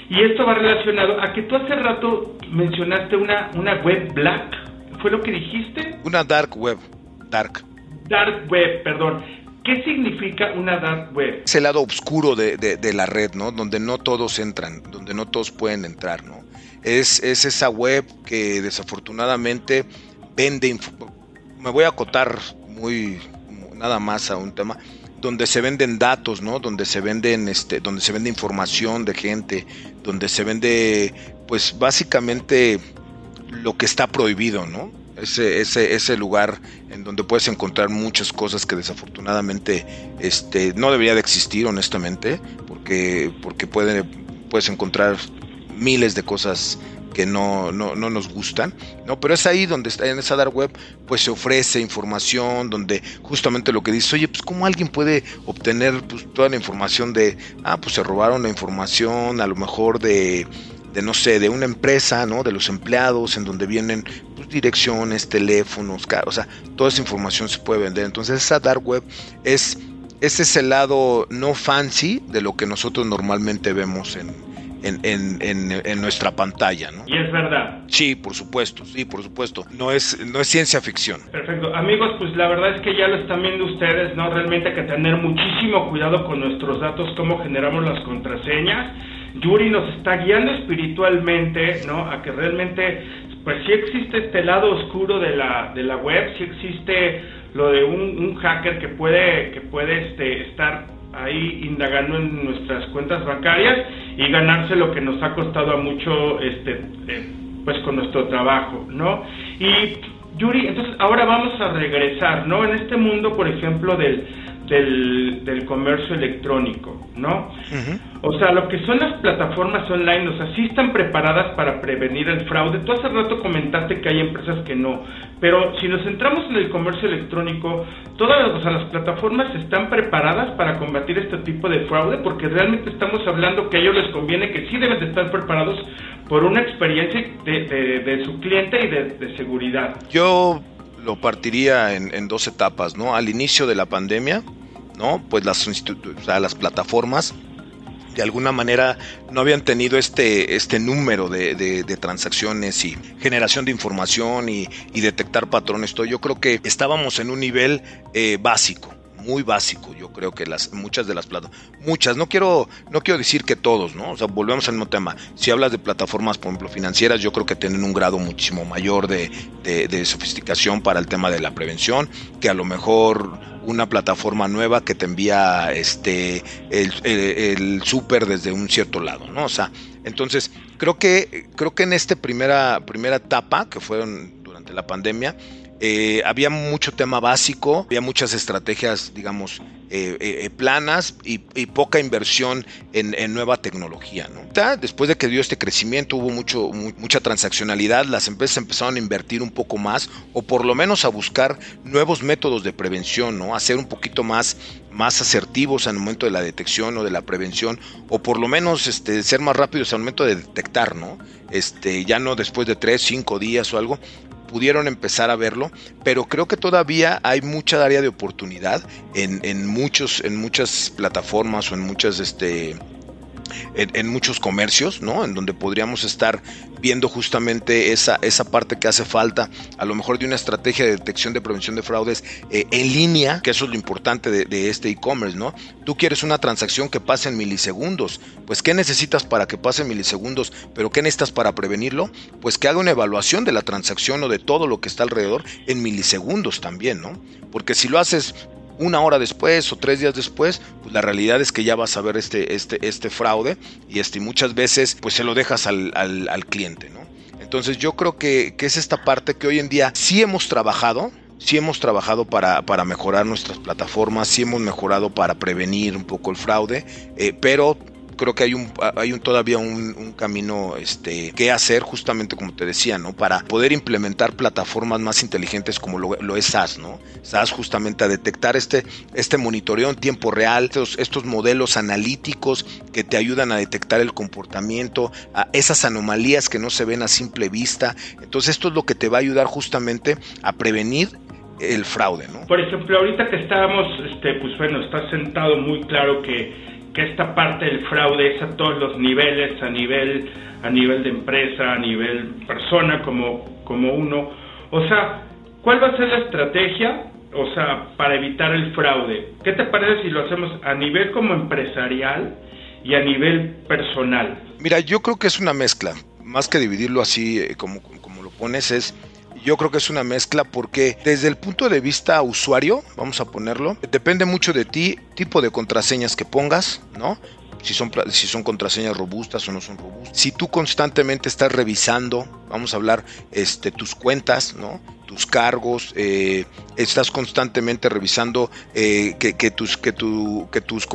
Speaker 1: Y esto va relacionado a que tú hace rato mencionaste una, una web black, ¿fue lo que dijiste?
Speaker 2: Una dark web, dark.
Speaker 1: Dark web, perdón. ¿Qué significa una dark web?
Speaker 2: Es el lado oscuro de, de, la red, ¿no? Donde no todos entran, donde no todos pueden entrar, ¿no? Es, es esa web que desafortunadamente vende... Me voy a acotar muy nada más a un tema donde se venden datos, ¿no? Donde se venden, este, donde se vende información de gente, donde se vende, pues básicamente lo que está prohibido, ¿no? ese, ese, ese lugar en donde puedes encontrar muchas cosas que desafortunadamente este, no debería de existir, honestamente, porque, porque puede, puedes encontrar miles de cosas que no, no, no, nos gustan, ¿no? Pero es ahí donde está, en esa dark web, pues se ofrece información, donde justamente lo que dice, oye, pues cómo alguien puede obtener pues, toda la información de, ah, pues se robaron la información, a lo mejor de de no sé, de una empresa, ¿no? De los empleados, en donde vienen pues, direcciones, teléfonos, o sea, toda esa información se puede vender. Entonces esa dark web es, ese es el lado no fancy de lo que nosotros normalmente vemos en, en, en, nuestra pantalla, ¿no?
Speaker 1: Y es verdad.
Speaker 2: Sí, por supuesto, sí, por supuesto. No es, no es ciencia ficción.
Speaker 1: Perfecto. Amigos, pues la verdad es que ya lo están viendo ustedes, ¿no? Realmente hay que tener muchísimo cuidado con nuestros datos, cómo generamos las contraseñas Yuri nos está guiando espiritualmente, ¿no? A que realmente, pues sí existe este lado oscuro de la, de la web, sí existe lo de un, hacker que puede, que puede este, estar ahí indagando en nuestras cuentas bancarias y ganarse lo que nos ha costado a mucho, este, eh, pues con nuestro trabajo, ¿no? Y Yuri, entonces ahora vamos a regresar, ¿no? En este mundo, por ejemplo, del del, del comercio electrónico, ¿no? O sea, lo que son las plataformas online, o sea, sí están preparadas para prevenir el fraude. Tú hace rato comentaste que hay empresas que no, pero si nos centramos en el comercio electrónico, todas o sea, las plataformas están preparadas para combatir este tipo de fraude, porque realmente estamos hablando que a ellos les conviene que sí deben de estar preparados por una experiencia de, de, su cliente y de, seguridad.
Speaker 2: Yo lo partiría en, en, dos etapas, ¿no? Al inicio de la pandemia, ¿no? Pues las, las plataformas de alguna manera no habían tenido este, este número de, transacciones y generación de información y, detectar patrones. Todo. Yo creo que estábamos en un nivel eh, básico muy básico, yo creo que las muchas de las plataformas, muchas, no quiero no quiero decir que todos, ¿no? O sea, volvemos al mismo tema. Si hablas de plataformas, por ejemplo, financieras, yo creo que tienen un grado muchísimo mayor de, de, sofisticación para el tema de la prevención, que a lo mejor una plataforma nueva que te envía este el, el, súper desde un cierto lado, ¿no? O sea, entonces creo que creo que en esta primera primera etapa que fueron durante la pandemia eh, había mucho tema básico, había muchas estrategias, digamos, eh, eh, planas y, poca inversión en, nueva tecnología. ¿no? Después de que dio este crecimiento, hubo mucho, mucha transaccionalidad, las empresas empezaron a invertir un poco más o por lo menos a buscar nuevos métodos de prevención, ¿no? a ser un poquito más, más asertivos al momento de la detección o de la prevención o por lo menos este, ser más rápidos al momento de detectar, ¿no? Este, ya no después de tres, cinco días o algo, pudieron empezar a verlo, pero creo que todavía hay mucha área de oportunidad en, en muchos, en muchas plataformas o en muchas este, en, muchos comercios, ¿no? En donde podríamos estar viendo justamente esa, esa parte que hace falta, a lo mejor de una estrategia de detección de prevención de fraudes eh, en línea, que eso es lo importante de, este e-commerce, ¿no? Tú quieres una transacción que pase en milisegundos, pues ¿qué necesitas para que pase en milisegundos? ¿Pero qué necesitas para prevenirlo? Pues que haga una evaluación de la transacción o de todo lo que está alrededor en milisegundos también, ¿no? Porque si lo haces una hora después o tres días después, pues la realidad es que ya vas a ver este, este, este fraude y este, muchas veces pues se lo dejas al, al, cliente, ¿no? Entonces yo creo que, que, es esta parte que hoy en día sí hemos trabajado, sí hemos trabajado para, para mejorar nuestras plataformas, sí hemos mejorado para prevenir un poco el fraude, eh, pero creo que hay un, hay un todavía un, camino este, que hacer, justamente como te decía, ¿no? Para poder implementar plataformas más inteligentes como lo, es SAS, ¿no? SAS justamente a detectar este, este monitoreo en tiempo real, estos, estos modelos analíticos que te ayudan a detectar el comportamiento, a esas anomalías que no se ven a simple vista. Entonces esto es lo que te va a ayudar justamente a prevenir el fraude, ¿no?
Speaker 1: Por ejemplo, ahorita que estábamos, este, pues bueno, está sentado muy claro que, esta parte del fraude es a todos los niveles, a nivel, a nivel de empresa, a nivel persona como, como uno. O sea, ¿cuál va a ser la estrategia? O sea, para evitar el fraude. ¿Qué te parece si lo hacemos a nivel como empresarial y a nivel personal?
Speaker 2: Mira, yo creo que es una mezcla. Más que dividirlo así eh, como, como lo pones, es yo creo que es una mezcla porque desde el punto de vista usuario, vamos a ponerlo, depende mucho de ti, tipo de contraseñas que pongas, ¿no? Si son, si son contraseñas robustas o no son robustas. Si tú constantemente estás revisando, vamos a hablar, este, tus cuentas, ¿no? tus cargos, eh, estás constantemente revisando eh, que, tus, que, tu, que tus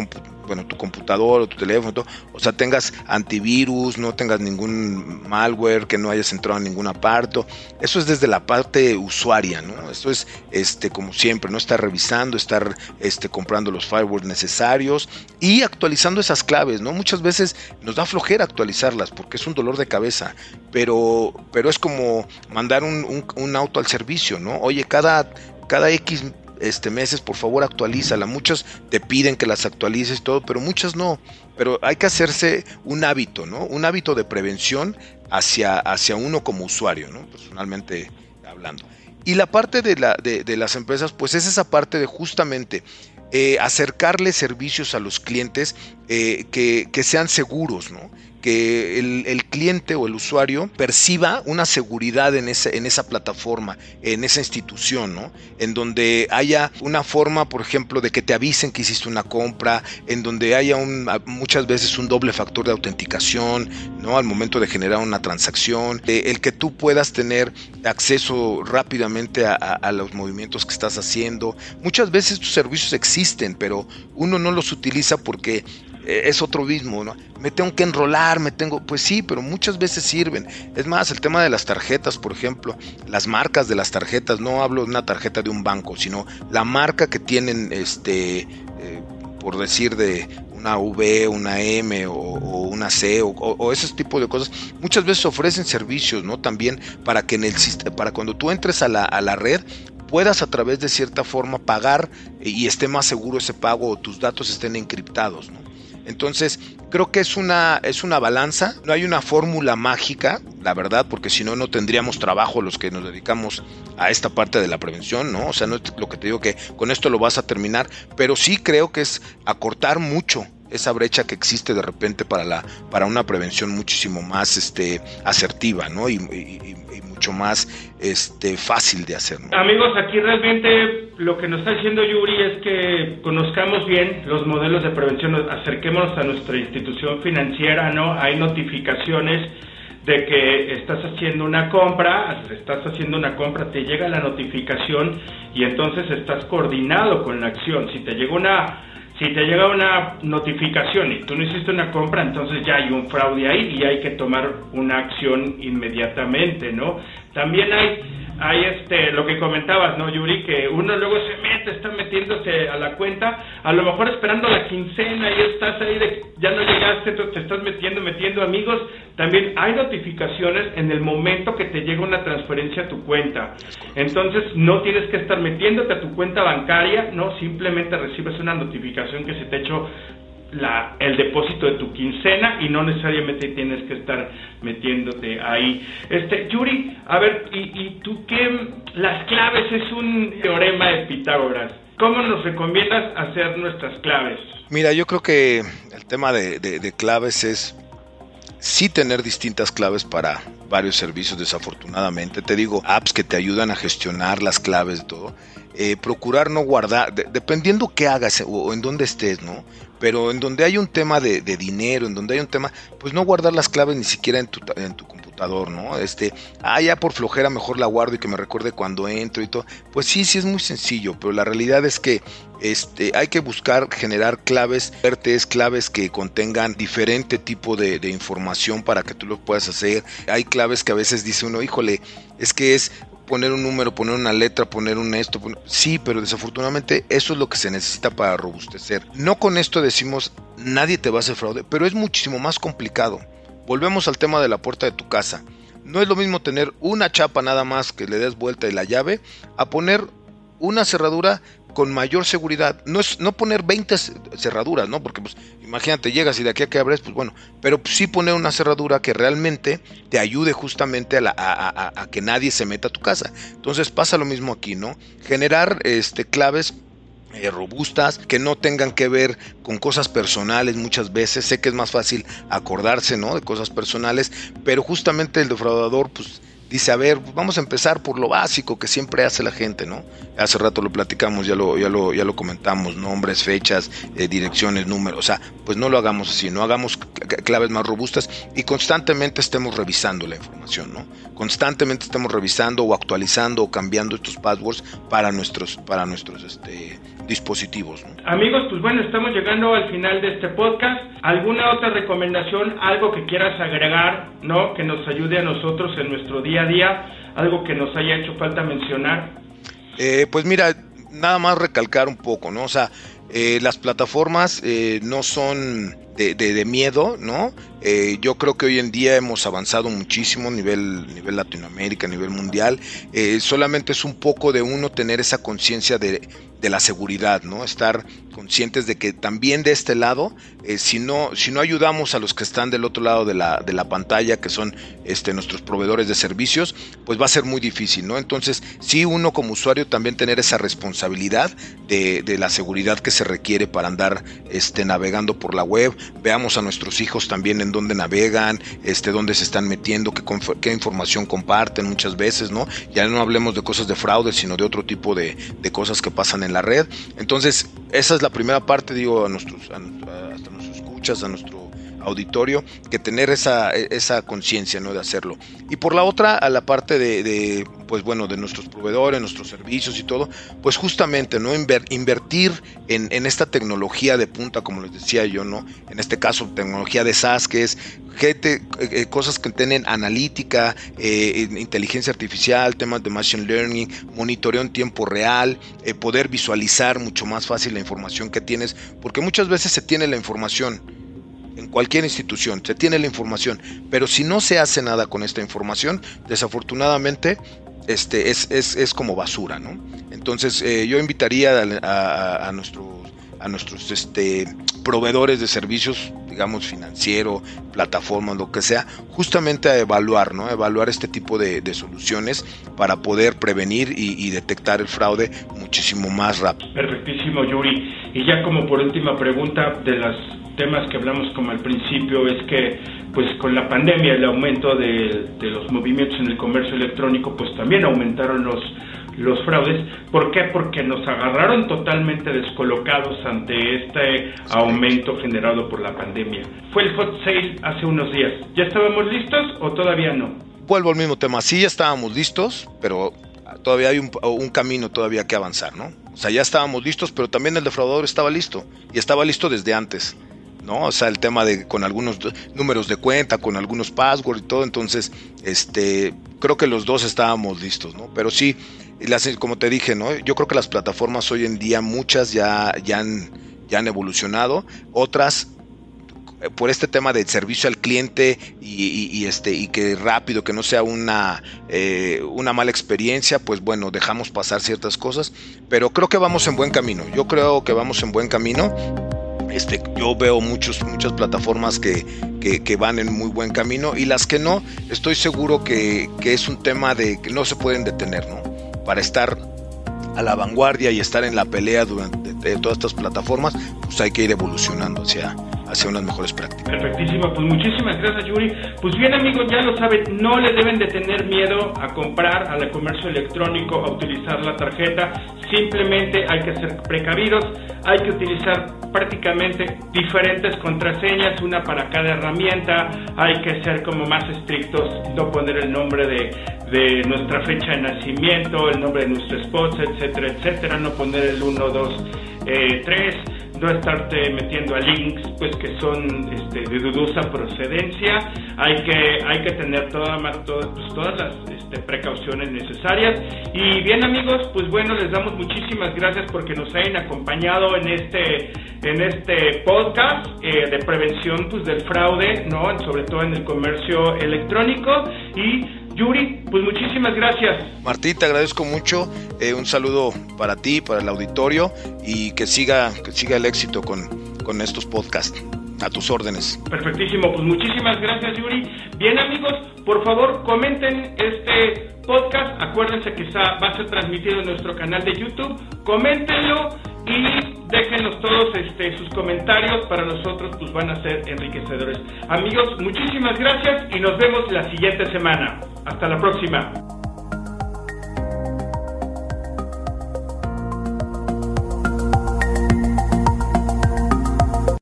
Speaker 2: bueno, tu computador o tu teléfono, o sea, tengas antivirus, no tengas ningún malware, que no hayas entrado en ningún aparto. Eso es desde la parte usuaria, ¿no? Esto es, este, como siempre, ¿no? Estar revisando, estar este, comprando los firewalls necesarios y actualizando esas claves, ¿no? Muchas veces nos da flojera actualizarlas porque es un dolor de cabeza, pero, pero es como mandar un, un auto al servicio, ¿no? Oye, cada, cada X este, meses, por favor actualízala. Muchas te piden que las actualices todo, pero muchas no. Pero hay que hacerse un hábito, ¿no? Un hábito de prevención hacia, hacia uno como usuario, ¿no? Personalmente hablando. Y la parte de, la, de, las empresas, pues es esa parte de justamente eh, acercarle servicios a los clientes eh, que, que, sean seguros, ¿no? Que el, cliente o el usuario perciba una seguridad en, en esa plataforma, en esa institución, ¿no? En donde haya una forma, por ejemplo, de que te avisen que hiciste una compra, en donde haya un, muchas veces un doble factor de autenticación, ¿no? Al momento de generar una transacción, el que tú puedas tener acceso rápidamente a, a los movimientos que estás haciendo. Muchas veces tus servicios existen, pero uno no los utiliza porque eh, es otro mismo, ¿no? Me tengo que enrolar, me tengo, pues sí, pero muchas veces sirven. Es más, el tema de las tarjetas, por ejemplo, las marcas de las tarjetas, no hablo de una tarjeta de un banco, sino la marca que tienen, este, eh, por decir de una V, una M o, una C o, ese tipo de cosas, muchas veces ofrecen servicios, ¿no? También para que en el para cuando tú entres a la, a la red puedas a través de cierta forma pagar y esté más seguro ese pago o tus datos estén encriptados, ¿no? Entonces, creo que es una, es una balanza, no hay una fórmula mágica, la verdad, porque si no, no tendríamos trabajo los que nos dedicamos a esta parte de la prevención, ¿no? O sea, no es lo que te digo que con esto lo vas a terminar, pero sí creo que es acortar mucho esa brecha que existe de repente para la para una prevención muchísimo más este asertiva no y, mucho más este fácil de hacer
Speaker 1: amigos aquí realmente lo que nos está diciendo Yuri es que conozcamos bien los modelos de prevención acerquémonos a nuestra institución financiera no hay notificaciones de que estás haciendo una compra, estás haciendo una compra, te llega la notificación y entonces estás coordinado con la acción. Si te llega una si te llega una notificación y tú no hiciste una compra, entonces ya hay un fraude ahí y hay que tomar una acción inmediatamente, ¿no? También hay hay este lo que comentabas, ¿no, Yuri? Que uno luego se mete, está metiéndose a la cuenta, a lo mejor esperando la quincena y estás ahí de ya no llegaste, te estás metiendo, metiendo amigos. También hay notificaciones en el momento que te llega una transferencia a tu cuenta. Entonces no tienes que estar metiéndote a tu cuenta bancaria, no, simplemente recibes una notificación que se te hecho la, el depósito de tu quincena y no necesariamente tienes que estar metiéndote ahí. Este, Yuri, a ver, ¿y, y tú qué? Las claves es un teorema de Pitágoras. ¿Cómo nos recomiendas hacer nuestras claves?
Speaker 2: Mira, yo creo que el tema de, de claves es sí tener distintas claves para varios servicios, desafortunadamente. Te digo, apps que te ayudan a gestionar las claves de todo. Eh, procurar no guardar, dependiendo qué hagas o, en dónde estés, ¿no? Pero en donde hay un tema de, dinero, en donde hay un tema, pues no guardar las claves ni siquiera en tu, en tu computador, ¿no? Este, ah, ya por flojera mejor la guardo y que me recuerde cuando entro y todo. Pues sí, sí es muy sencillo, pero la realidad es que este, hay que buscar generar claves fuertes, claves que contengan diferente tipo de, de, información para que tú lo puedas hacer. Hay claves que a veces dice uno, híjole, es que es poner un número, poner una letra, poner un esto. Sí, pero desafortunadamente eso es lo que se necesita para robustecer. No con esto decimos nadie te va a hacer fraude, pero es muchísimo más complicado. Volvemos al tema de la puerta de tu casa. No es lo mismo tener una chapa nada más que le des vuelta y la llave a poner una cerradura con mayor seguridad. No es no poner 20 cerraduras, ¿no? Porque pues imagínate, llegas y de aquí a que abres, pues bueno, pero sí poner una cerradura que realmente te ayude justamente a, que nadie se meta a tu casa. Entonces pasa lo mismo aquí, ¿no? Generar este, claves eh, robustas, que no tengan que ver con cosas personales muchas veces. Sé que es más fácil acordarse, ¿no? De cosas personales, pero justamente el defraudador, pues dice, a ver, vamos a empezar por lo básico que siempre hace la gente, ¿no? Hace rato lo platicamos, ya lo, ya lo, ya lo comentamos, nombres, fechas, eh, direcciones, números, o sea, pues no lo hagamos así, no hagamos claves más robustas y constantemente estemos revisando la información, ¿no? Constantemente estemos revisando o actualizando o cambiando estos passwords para nuestros, para nuestros este, dispositivos.
Speaker 1: Amigos, pues bueno, estamos llegando al final de este podcast. ¿Alguna otra recomendación, algo que quieras agregar, ¿no? Que nos ayude a nosotros en nuestro día a día, algo que nos haya hecho falta mencionar.
Speaker 2: Eh, pues mira, nada más recalcar un poco, ¿no? O sea, eh, las plataformas eh, no son de, de, miedo, ¿no? Yo creo que hoy en día hemos avanzado muchísimo a nivel, nivel Latinoamérica, a nivel mundial. solamente es un poco de uno tener esa conciencia de, de la seguridad, ¿no? Estar conscientes de que también de este lado, eh, si, no, si no ayudamos a los que están del otro lado de la, de la pantalla, que son este, nuestros proveedores de servicios, pues va a ser muy difícil, ¿no? Entonces, sí uno como usuario también tener esa responsabilidad de, de la seguridad que se requiere para andar este, navegando por la web, veamos a nuestros hijos también en dónde navegan, este, dónde se están metiendo, qué, qué información comparten muchas veces, ¿no? Ya no hablemos de cosas de fraude, sino de otro tipo de, cosas que pasan en la red. Entonces, esa es la primera parte, digo, a nuestros, a, hasta nuestros escuchas, a nuestro auditorio, que tener esa, esa conciencia ¿no? de hacerlo. Y por la otra, a la parte de, pues bueno, de nuestros proveedores, nuestros servicios y todo, pues justamente, ¿no? invertir en, en, esta tecnología de punta, como les decía yo, ¿no? En este caso, tecnología de SaaS, que es gente, eh, eh, cosas que tienen analítica, eh, inteligencia artificial, temas de machine learning, monitoreo en tiempo real, poder visualizar mucho más fácil la información que tienes, porque muchas veces se tiene la información en cualquier institución, se tiene la información, pero si no se hace nada con esta información, desafortunadamente este, es, es, es como basura, ¿no? Entonces yo invitaría a, nuestros, a nuestros este, proveedores de servicios, digamos, financiero, plataformas, lo que sea, justamente a evaluar, ¿no? Evaluar este tipo de, soluciones para poder prevenir y, detectar el fraude muchísimo más rápido.
Speaker 1: Perfectísimo, Yuri. Y ya como por última pregunta de los temas que hablamos como al principio, es que pues con la pandemia, el aumento de, los movimientos en el comercio electrónico, pues también aumentaron los los fraudes. ¿Por qué? Porque nos agarraron totalmente descolocados ante este aumento generado por la pandemia. Fue el hot sale hace unos días. ¿Ya estábamos listos o todavía no?
Speaker 2: Vuelvo al mismo tema. Sí, ya estábamos listos, pero todavía hay un, un camino todavía que avanzar, ¿no? O sea, ya estábamos listos, pero también el defraudador estaba listo. Y estaba listo desde antes. ¿No? O sea, el tema de con algunos números de cuenta, con algunos passwords y todo, entonces, este, creo que los dos estábamos listos, ¿no? Pero sí, las, como te dije, ¿no? Yo creo que las plataformas hoy en día, muchas ya, ya, han, ya han evolucionado, otras por este tema de servicio al cliente y, este y que rápido que no sea una eh, una mala experiencia pues bueno dejamos pasar ciertas cosas pero creo que vamos en buen camino yo creo que vamos en buen camino este, yo veo muchos, muchas plataformas que, que, van en muy buen camino y las que no, estoy seguro que, que es un tema de que no se pueden detener, ¿no? para estar a la vanguardia y estar en la pelea durante de todas estas plataformas, pues hay que ir evolucionando hacia, hacia unas mejores prácticas.
Speaker 1: Perfectísimo, pues muchísimas gracias Yuri. Pues bien amigos, ya lo saben, no le deben de tener miedo a comprar al comercio electrónico, a utilizar la tarjeta, simplemente hay que ser precavidos, hay que utilizar prácticamente diferentes contraseñas, una para cada herramienta, hay que ser como más estrictos, no poner el nombre de, de nuestra fecha de nacimiento, el nombre de nuestra esposa, etcétera, etcétera, no poner el 1, 2, 3 no estarte metiendo a links pues que son este, de dudosa procedencia. Hay que hay que tener toda, pues, todas las este, precauciones necesarias. Y bien amigos pues bueno les damos muchísimas gracias porque nos hayan acompañado en este en este podcast eh, de prevención pues del fraude no sobre todo en el comercio electrónico. Y Yuri, pues muchísimas gracias.
Speaker 2: Martín, te agradezco mucho. Eh, un saludo para ti, para el auditorio y que siga, que siga el éxito con, con estos podcasts. A tus órdenes.
Speaker 1: Perfectísimo, pues muchísimas gracias Yuri. Bien amigos, por favor comenten este podcast. Acuérdense que está, va a ser transmitido en nuestro canal de YouTube. Coméntenlo y déjenos todos este, sus comentarios. Para nosotros pues van a ser enriquecedores. Amigos, muchísimas gracias y nos vemos la siguiente semana. Hasta la próxima.